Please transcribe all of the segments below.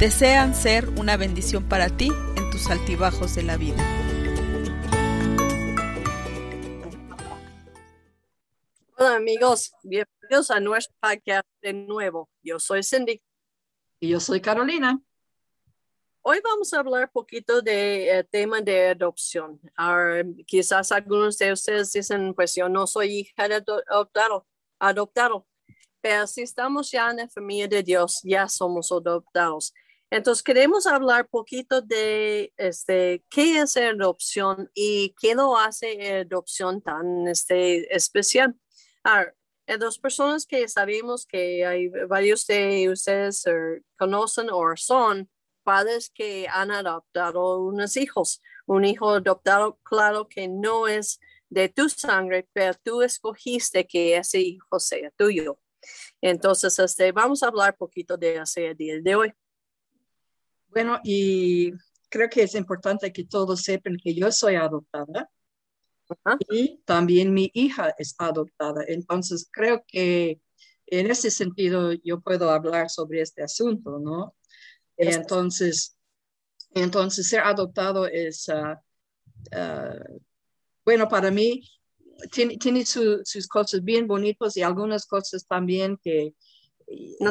desean ser una bendición para ti en tus altibajos de la vida. Hola amigos, bienvenidos a nuestro podcast de nuevo. Yo soy Cindy. Y yo soy Carolina. Hoy vamos a hablar un poquito del eh, tema de adopción. Ahora, quizás algunos de ustedes dicen, pues yo no soy hija de adoptado, adoptado. Pero si estamos ya en la familia de Dios, ya somos adoptados. Entonces, queremos hablar poquito de este, qué es adopción y qué lo hace adopción tan este, especial. Ahora, dos personas que sabemos que hay varios de ustedes conocen o son padres que han adoptado unos hijos. Un hijo adoptado, claro que no es de tu sangre, pero tú escogiste que ese hijo sea tuyo. Entonces, este, vamos a hablar poquito de ese día de hoy. Bueno, y creo que es importante que todos sepan que yo soy adoptada y también mi hija es adoptada. Entonces, creo que en ese sentido yo puedo hablar sobre este asunto, ¿no? Entonces, entonces ser adoptado es, ah, ah, bueno, para mí tiene, tiene sus cosas bien bonitas y algunas cosas también que... No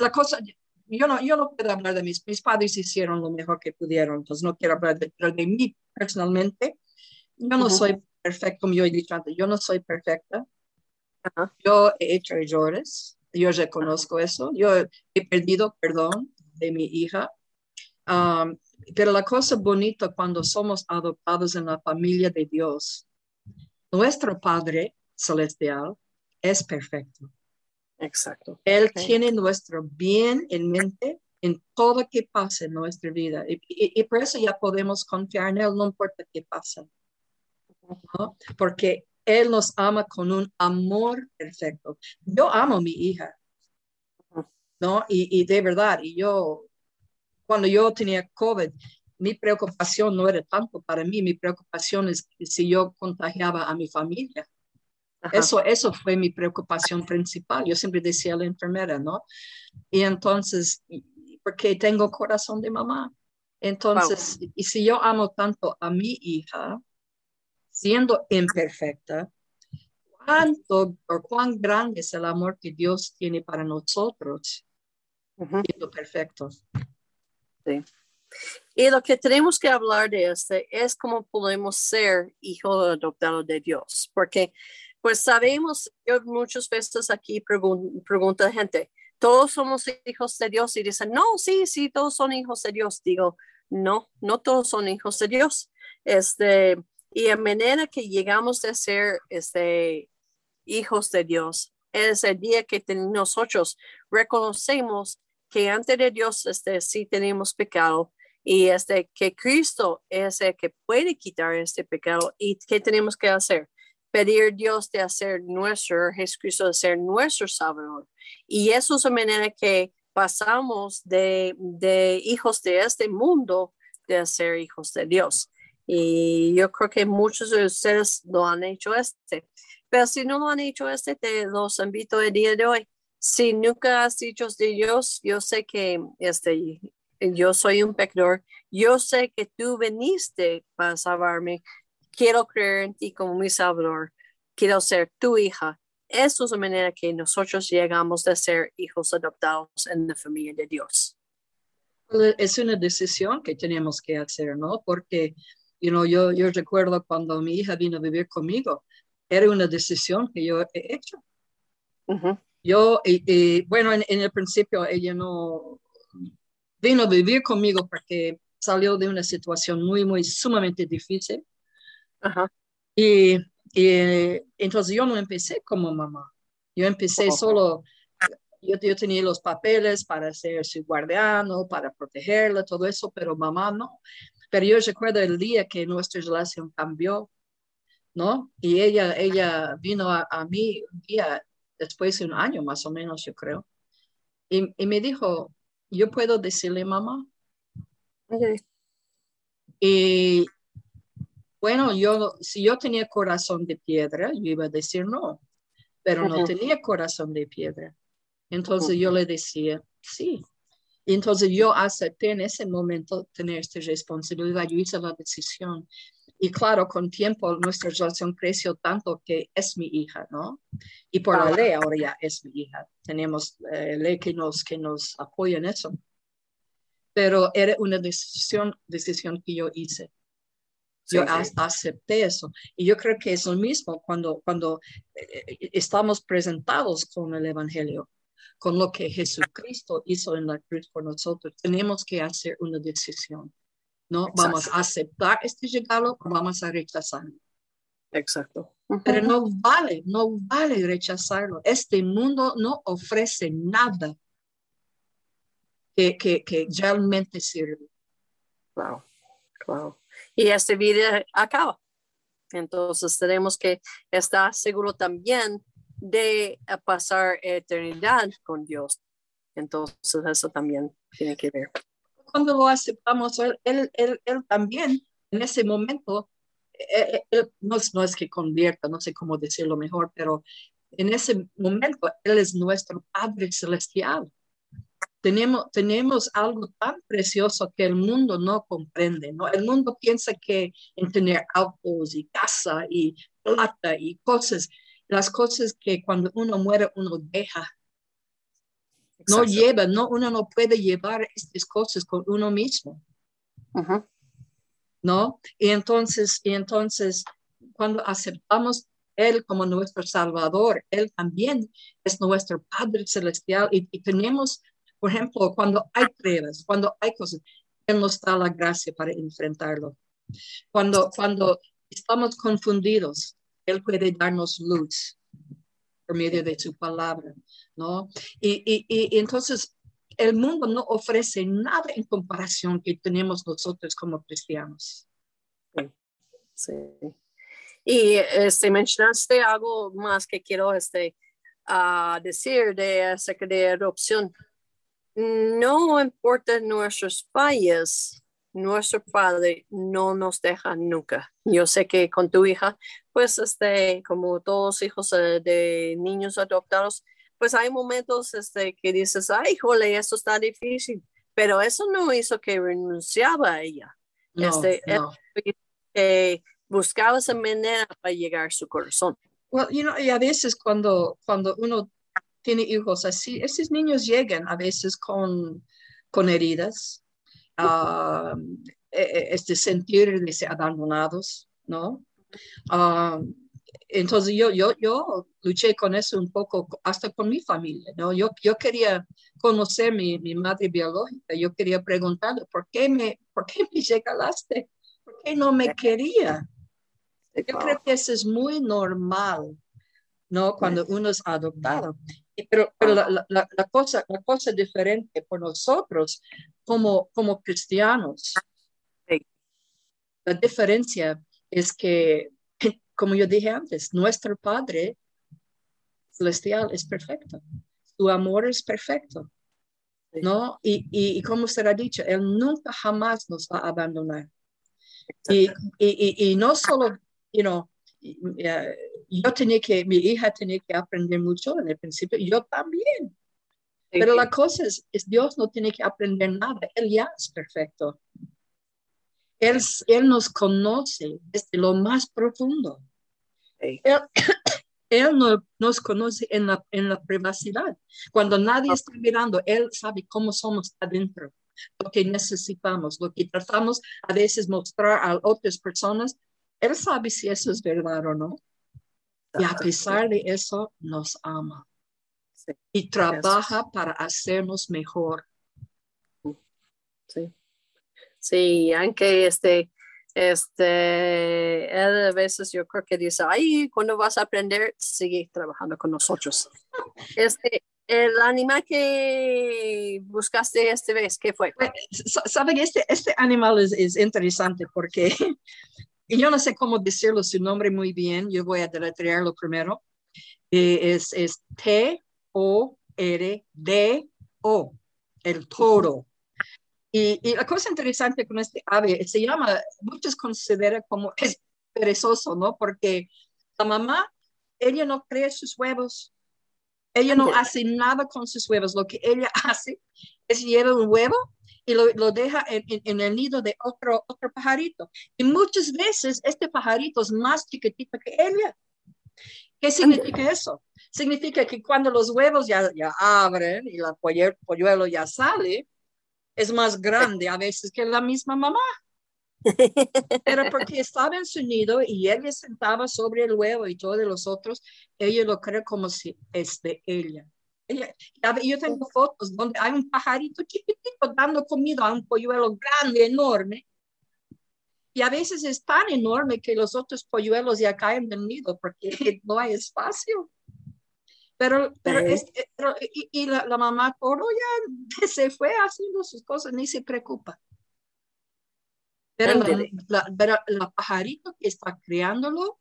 la cosa, yo no, yo no puedo hablar de mis, mis padres hicieron lo mejor que pudieron, entonces no quiero hablar de, de mí personalmente. Yo no soy perfecta, como yo he dicho antes, yo no soy perfecta. Yo he hecho errores, yo reconozco eso. Yo he perdido perdón de mi hija. Um, pero la cosa bonita cuando somos adoptados en la familia de Dios, nuestro Padre Celestial es perfecto. Exacto. Él tiene nuestro bien en mente en todo lo que pasa en nuestra vida. Y, por eso ya podemos confiar en Él, no importa qué pasa. Porque Él nos ama con un amor perfecto. Yo amo a mi hija. ¿no? Y, y de verdad, y yo, cuando yo tenía COVID, mi preocupación no era tanto para mí, mi preocupación es si yo contagiaba a mi familia. Eso, eso fue mi preocupación principal. Yo siempre decía a la enfermera, ¿no? Y entonces, porque tengo corazón de mamá. Entonces, y si yo amo tanto a mi hija, siendo imperfecta, ¿cuánto o cuán grande es el amor que Dios tiene para nosotros, siendo perfectos? Sí. Y lo que tenemos que hablar de este es cómo podemos ser hijos adoptados de Dios, porque pues sabemos, yo muchas veces aquí pregunto, pregunta gente, ¿todos somos hijos de Dios? Y dicen, no, sí, sí, todos son hijos de Dios. Digo, no, no todos son hijos de Dios. Este, y a manera que llegamos a ser este, hijos de Dios es el día que nosotros reconocemos que ante de Dios este, sí tenemos pecado y este, que Cristo es el que puede quitar este pecado y qué tenemos que hacer pedir Dios de hacer nuestro, Jesucristo de ser nuestro Salvador. Y eso es la manera que pasamos de, de hijos de este mundo de ser hijos de Dios. Y yo creo que muchos de ustedes lo han hecho este. Pero si no lo han hecho este, te los invito el día de hoy. Si nunca has dicho de Dios, yo sé que este, yo soy un pecador. Yo sé que tú viniste para salvarme quiero creer en ti como mi Salvador, quiero ser tu hija. Eso es la manera que nosotros llegamos a ser hijos adoptados en la familia de Dios. Es una decisión que tenemos que hacer, ¿no? Porque you know, yo, yo recuerdo cuando mi hija vino a vivir conmigo, era una decisión que yo he hecho. Yo, bueno, en, en, el principio ella no vino a vivir conmigo porque salió de una situación muy, muy sumamente difícil. Y, entonces yo no empecé como mamá. Yo empecé solo, yo, yo tenía los papeles para ser su guardiano, para protegerla, todo eso, pero mamá no. Pero yo recuerdo el día que nuestra relación cambió, ¿no? Y ella, ella vino a, mí un día, después de un año más o menos, yo creo, y, y me dijo, yo puedo decirle mamá. Y bueno, yo, si yo tenía corazón de piedra, yo iba a decir no, pero no tenía corazón de piedra. Entonces yo le decía, sí. Y entonces yo acepté en ese momento tener esta responsabilidad, yo hice la decisión. Y claro, con tiempo nuestra relación creció tanto que es mi hija, ¿no? Y por la ley ahora ya es mi hija. Tenemos eh, ley que nos, que nos apoya en eso. Pero era una decisión, decisión que yo hice. Yo acepté eso. Y yo creo que es lo mismo cuando, cuando eh, eh, estamos presentados con el Evangelio con lo que Jesucristo hizo en la cruz por nosotros, tenemos que hacer una decisión. ¿no? Vamos a aceptar este regalo o vamos a rechazarlo. Exacto. Pero no vale, no vale rechazarlo. Este mundo no ofrece nada que, que, que realmente sirve. Claro, claro. Y esta vida acaba. Entonces tenemos que estar seguro también de pasar eternidad con Dios. Entonces eso también tiene que ver. Cuando lo aceptamos, él, él, él, también en ese momento, eh, eh, no, no, es que convierta, no sé cómo decirlo mejor, pero en ese momento Él es nuestro Padre Celestial. Tenemos, tenemos algo tan precioso que el mundo no comprende, ¿no? El mundo piensa que en tener autos y casa y plata y cosas, las cosas que cuando uno muere uno deja. No lleva, no, uno no puede llevar estas cosas con uno mismo. ¿No? Y entonces, y entonces, cuando aceptamos Él como nuestro Salvador, Él también es nuestro Padre Celestial y, y tenemos, por ejemplo, cuando hay pruebas, cuando hay cosas, Él nos da la gracia para enfrentarlo. Cuando, cuando estamos confundidos, él puede darnos luz por medio de su palabra, ¿no? Y, y, y entonces el mundo no ofrece nada en comparación que tenemos nosotros como cristianos. Sí. Y este, mencionaste algo más que quiero este, uh, decir de acerca de adopción. No importa nuestros fallos, nuestro Padre no nos deja nunca. Yo sé que con tu hija, pues, este, como todos hijos eh, de niños adoptados, pues hay momentos este, que dices, ay, jole, esto está difícil, pero eso no hizo que renunciaba a ella. No, este, no. Buscaba esa manera para llegar a su corazón. Well, you know, y a veces cuando, cuando uno tiene hijos así, esos niños llegan a veces con, con heridas, uh, este sentir de ser abandonados, ¿no? Uh, entonces yo, yo, yo luché con eso un poco hasta con mi familia, ¿no? Yo, yo quería conocer mi, mi madre biológica, yo quería preguntarle, ¿por qué me, por qué me regalaste? ¿Por qué no me quería? Yo creo que eso es muy normal, ¿no? Cuando uno es adoptado. Pero, pero la, la, la, cosa, la cosa diferente por nosotros como, como cristianos, la diferencia es que, como yo dije antes, nuestro Padre celestial es perfecto. Su amor es perfecto. ¿No? Y, y, y como será dicho, Él nunca jamás nos va a abandonar. Y, y, y, no solo, you know, yo tenía que, mi hija tenía que aprender mucho en el principio, yo también. Pero la cosa es, Dios no tiene que aprender nada, Él ya es perfecto. Él, él nos conoce desde lo más profundo. Él, él nos conoce en la, en la privacidad. Cuando nadie está mirando, Él sabe cómo somos adentro, lo que necesitamos, lo que tratamos a veces mostrar a otras personas. Él sabe si eso es verdad o no. Y a pesar de eso, nos ama y trabaja para hacernos mejor. Sí. Sí, aunque este, este, él a veces yo creo que dice, ay, cuando vas a aprender, sigue trabajando con nosotros. Este, el animal que buscaste esta vez, ¿qué fue? Pues, Saben, este, este animal es, es interesante porque yo no sé cómo decirlo su nombre muy bien, yo voy a deletrearlo primero. Eh, es, es T-O-R-D-O, el toro. Y, y, la cosa interesante con este ave se llama, muchos consideran como es perezoso, ¿no? Porque la mamá, ella no crea sus huevos, ella no hace nada con sus huevos. Lo que ella hace es lleva un huevo y lo, lo deja en, en, en, el nido de otro, otro pajarito. Y muchas veces este pajarito es más chiquitito que ella. ¿Qué significa eso? Significa que cuando los huevos ya, ya abren y el polluelo ya sale, es más grande a veces que la misma mamá. Pero porque estaba en su nido y ella sentaba sobre el huevo y todos los otros, ella lo cree como si es de ella. Yo tengo fotos donde hay un pajarito chiquitito dando comida a un polluelo grande, enorme. Y a veces es tan enorme que los otros polluelos ya caen del nido porque no hay espacio. Pero, pero, es, pero y, y la, la, mamá toro ya se fue haciendo sus cosas, ni se preocupa. Pero la, la, pero la, pajarito que está creándolo,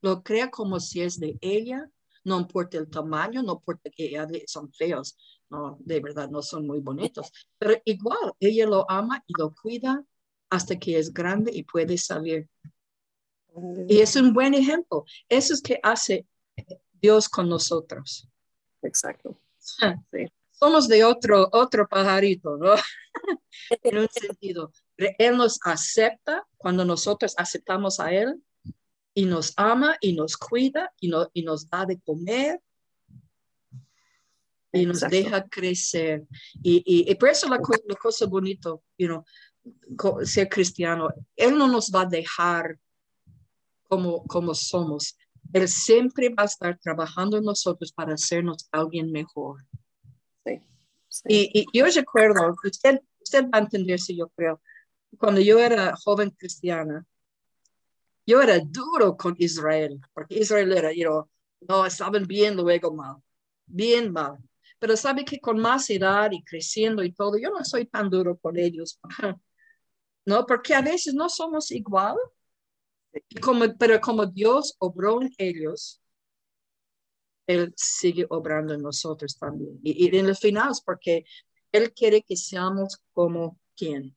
lo crea como si es de ella, no importa el tamaño, no importa que son feos, no, de verdad no son muy bonitos, pero igual ella lo ama y lo cuida hasta que es grande y puede salir. Y es un buen ejemplo. Eso es que hace Dios con nosotros. Exacto. Sí. Somos de otro, otro pajarito, ¿no? en un sentido. Él nos acepta cuando nosotros aceptamos a Él y nos ama y nos cuida y, no, y nos da de comer y nos Exacto. deja crecer. Y, y, y, por eso la, la cosa bonita, you know, ser cristiano, Él no nos va a dejar como, como somos. Él siempre va a estar trabajando en nosotros para hacernos alguien mejor. Sí, sí. Y, y, yo recuerdo, usted, usted va a entender si yo creo, cuando yo era joven cristiana, yo era duro con Israel, porque Israel era, you know, no, estaban bien luego mal, bien mal. Pero sabe que con más edad y creciendo y todo, yo no soy tan duro con ellos. No, porque a veces no somos igual, como, pero como Dios obró en ellos, Él sigue obrando en nosotros también. Y, y en el final es porque Él quiere que seamos como quién.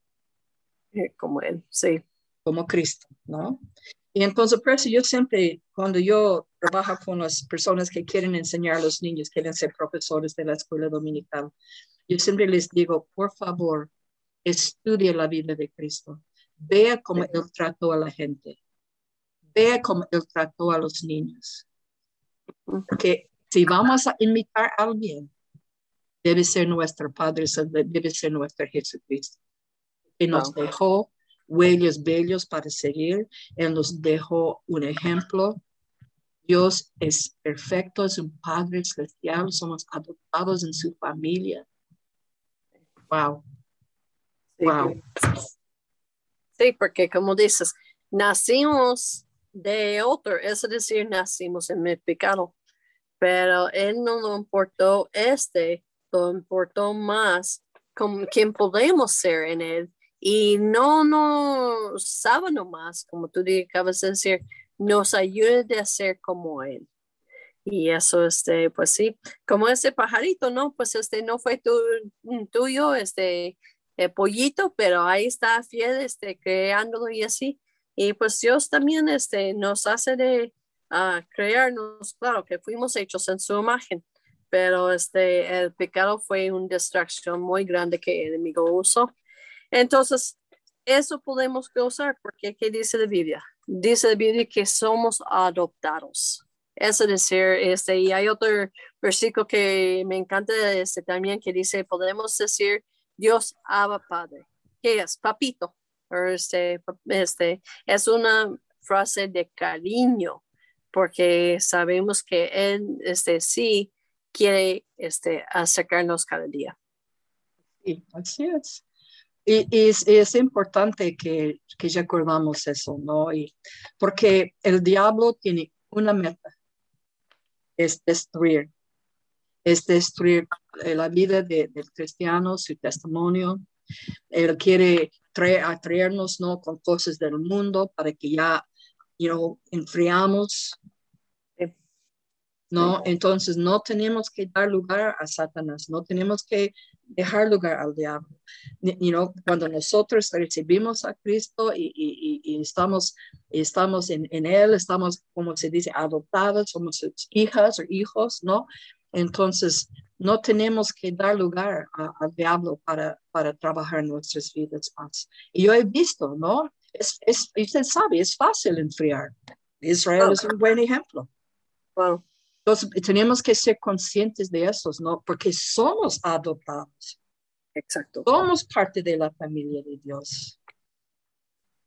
Como Él, sí. Como Cristo, ¿no? Y entonces, por eso yo siempre, cuando yo trabajo con las personas que quieren enseñar a los niños, quieren ser profesores de la escuela dominical, yo siempre les digo, por favor, estudie la vida de Cristo. Vea cómo Él trató a la gente. Vea cómo Él trató a los niños. Porque si vamos a imitar a alguien, debe ser nuestro Padre, debe ser nuestro Jesucristo. Que nos dejó huellas bellos para seguir. Él nos dejó un ejemplo. Dios es perfecto, es un Padre celestial, somos adoptados en su familia. Wow. Wow. Sí, porque como dices, nacimos de otro, es decir, nacimos en el pecado, pero Él no nos importó este, lo importó más con quien podemos ser en Él y no nos sabe nomás, como tú acabas de decir, nos ayuda de hacer como Él. Y eso, este, pues sí, como ese pajarito, ¿no? Pues este no fue tu, tuyo, este, eh, pollito, pero ahí está fiel, este, creándolo y así. Y pues Dios también, este, nos hace de uh, crearnos, claro, que fuimos hechos en su imagen, pero este, el pecado fue una distracción muy grande que el enemigo usó. Entonces, eso podemos usar porque ¿qué dice la Biblia? Dice la Biblia que somos adoptados. Es decir, este, y hay otro versículo que me encanta este, también que dice, podemos decir, Dios Abba Padre. ¿Qué es? Papito. Este, este, es una frase de cariño porque sabemos que Él este, sí quiere este, acercarnos cada día. Sí, así es. Y, y es, es, importante que, que recordamos eso, ¿no? Y porque el diablo tiene una meta, es destruir. es destruir eh, la vida de, del cristiano, su testimonio. Él quiere traer, atraernos ¿no? con cosas del mundo para que ya you know, enfriamos. ¿No? Entonces no tenemos que dar lugar a Satanás, no tenemos que dejar lugar al diablo. You know, cuando nosotros recibimos a Cristo y, y, y estamos, estamos en, en, Él, estamos, como se dice, adoptados, somos sus hijas o hijos, ¿no? Entonces, no tenemos que dar lugar al diablo para, para trabajar nuestras vidas más. Y yo he visto, ¿no? Es, es, usted sabe, es fácil enfriar. Israel es un buen ejemplo. Wow. Entonces, tenemos que ser conscientes de eso, ¿no? Porque somos adoptados. Exacto. Somos parte de la familia de Dios.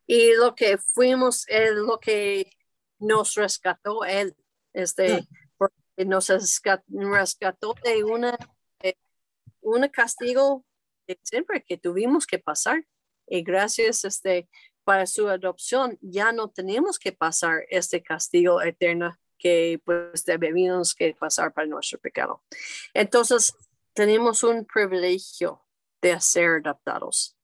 Y lo que fuimos, es lo que nos rescató Él, este, porque nos rescató de una, de un castigo siempre que tuvimos que pasar. Y gracias este, para su adopción, ya no tenemos que pasar este castigo eterno que pues debemos que pasar para nuestro pecado. Entonces, tenemos un privilegio de ser adaptados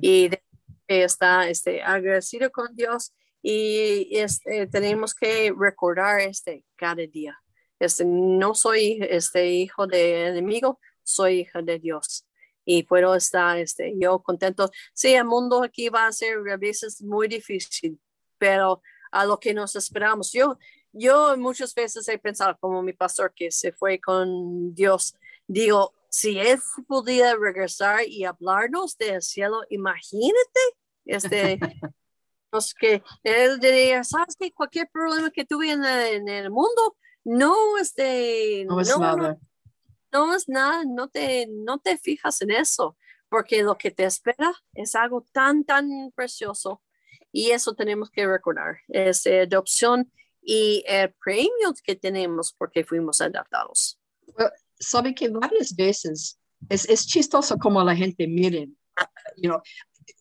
y de, está este, agradecido con Dios y este, tenemos que recordar este cada día. Este, no soy este hijo de enemigo, soy hija de Dios y puedo estar este, yo contento. Sí, el mundo aquí va a ser a veces muy difícil, pero a lo que nos esperamos. Yo, yo muchas veces he pensado, como mi pastor que se fue con Dios, digo, si él pudiera regresar y hablarnos del cielo, imagínate, este, que él diría, sabes que cualquier problema que tuve en, en el mundo, no, este, no, es nada. No, es nada, no te, no te fijas en eso, porque lo que te espera es algo tan, tan precioso. Y eso tenemos que recordar, es adopción y el premio que tenemos porque fuimos adaptados. sabe que varias veces es, es chistoso como la gente miren, you know,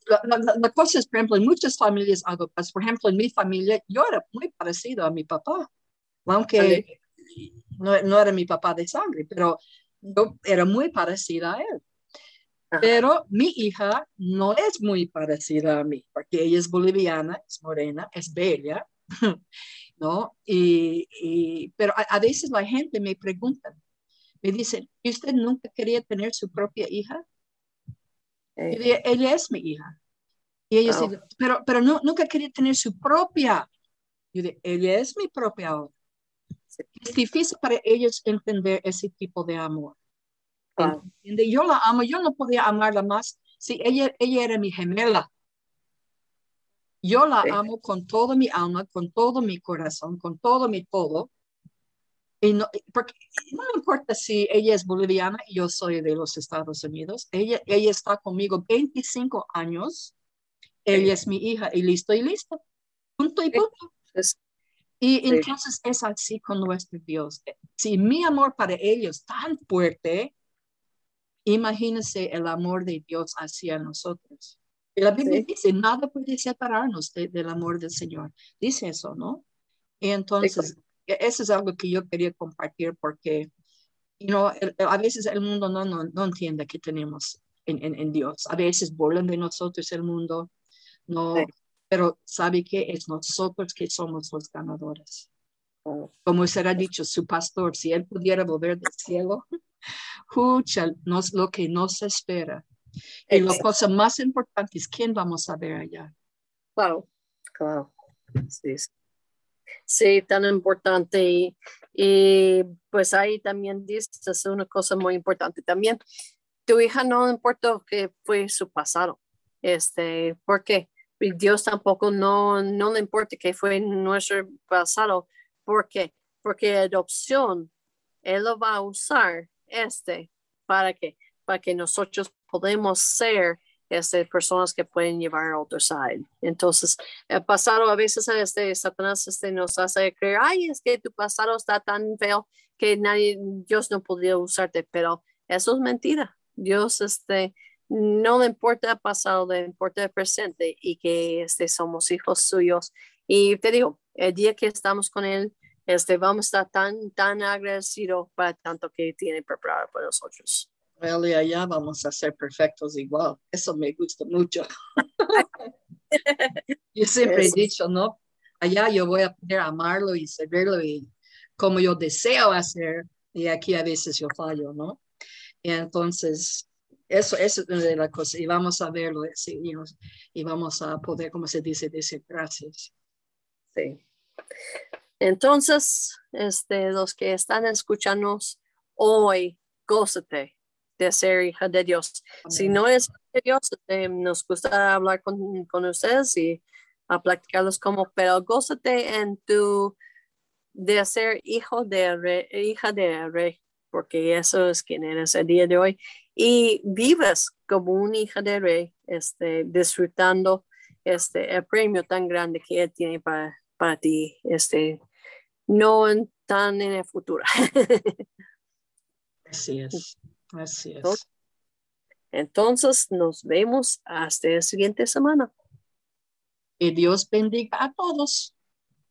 la, la, la, cosa es, por ejemplo, en muchas familias adoptadas, por ejemplo, en mi familia, yo era muy parecido a mi papá, aunque no, no, era mi papá de sangre, pero yo era muy parecida a él. Pero mi hija no es muy parecida a mí, porque ella es boliviana, es morena, es bella, ¿no? Y, pero a, veces la gente me pregunta, me dice, ¿y usted nunca quería tener su propia hija? ella es mi hija. Y ella dice, pero, pero no, nunca quería tener su propia. Yo digo, ella es mi propia ahora. Es difícil para ellos entender ese tipo de amor. Yo la amo, yo no podía amarla más si ella, ella era mi gemela. Yo la amo con todo mi alma, con todo mi corazón, con todo mi todo. Y no, porque no importa si ella es boliviana y yo soy de los Estados Unidos. Ella, ella está conmigo 25 años. Ella es mi hija y listo y listo. Punto y punto. Y entonces es así con nuestro Dios. Si mi amor para ellos es tan fuerte, imagínense el amor de Dios hacia nosotros. La Biblia dice, nada puede separarnos del amor del Señor. Dice eso, ¿no? Y entonces, e, eso es algo que yo quería compartir porque, you know, a veces el mundo no, no, no entiende que tenemos en, en, en, Dios. A veces burlan de nosotros el mundo, no, pero sabe que es nosotros que somos los ganadores. Oh. Como será dicho su pastor, si él pudiera volver del cielo, escucha lo que nos espera y la cosa más importante es quién vamos a ver allá. Claro, claro. Sí, sí tan importante. Y, pues ahí también dices una cosa muy importante también. Tu hija no importa que fue su pasado. Este, ¿Por qué? Dios tampoco no, no le importa que fue nuestro pasado. ¿Por qué? Porque adopción, Él lo va a usar este para que, para que nosotros podemos ser este, personas que pueden llevar a otro side. Entonces, el pasado a veces este, Satanás este, nos hace creer, ay, es que tu pasado está tan feo que nadie, Dios no podría usarte, pero eso es mentira. Dios este, no le importa el pasado, le importa el presente y que este, somos hijos suyos. Y te digo, el día que estamos con Él, este, vamos a estar tan, tan agradecidos para tanto que tiene preparado para nosotros. Well, y allá vamos a ser perfectos igual. Eso me gusta mucho. yo siempre he dicho, ¿no? Allá yo voy a poder amarlo y servirlo y como yo deseo hacer, y aquí a veces yo fallo, ¿no? Y entonces, eso, eso es de la cosa, y vamos a verlo, y, vamos a poder, como se dice, decir gracias. Sí. Entonces, este, los que están escuchando hoy, gózate de ser hija de Dios. Si no es de Dios, este, nos gusta hablar con, con ustedes y a practicarlos como, pero gózate en tu de ser hijo de hija de rey, porque eso es quien eres el día de hoy. Y vives como una hija de rey, este, disfrutando este, el premio tan grande que él tiene para, para ti, este, no tan en el futuro. así es, así es. Entonces nos vemos hasta la siguiente semana. Y Dios bendiga a todos.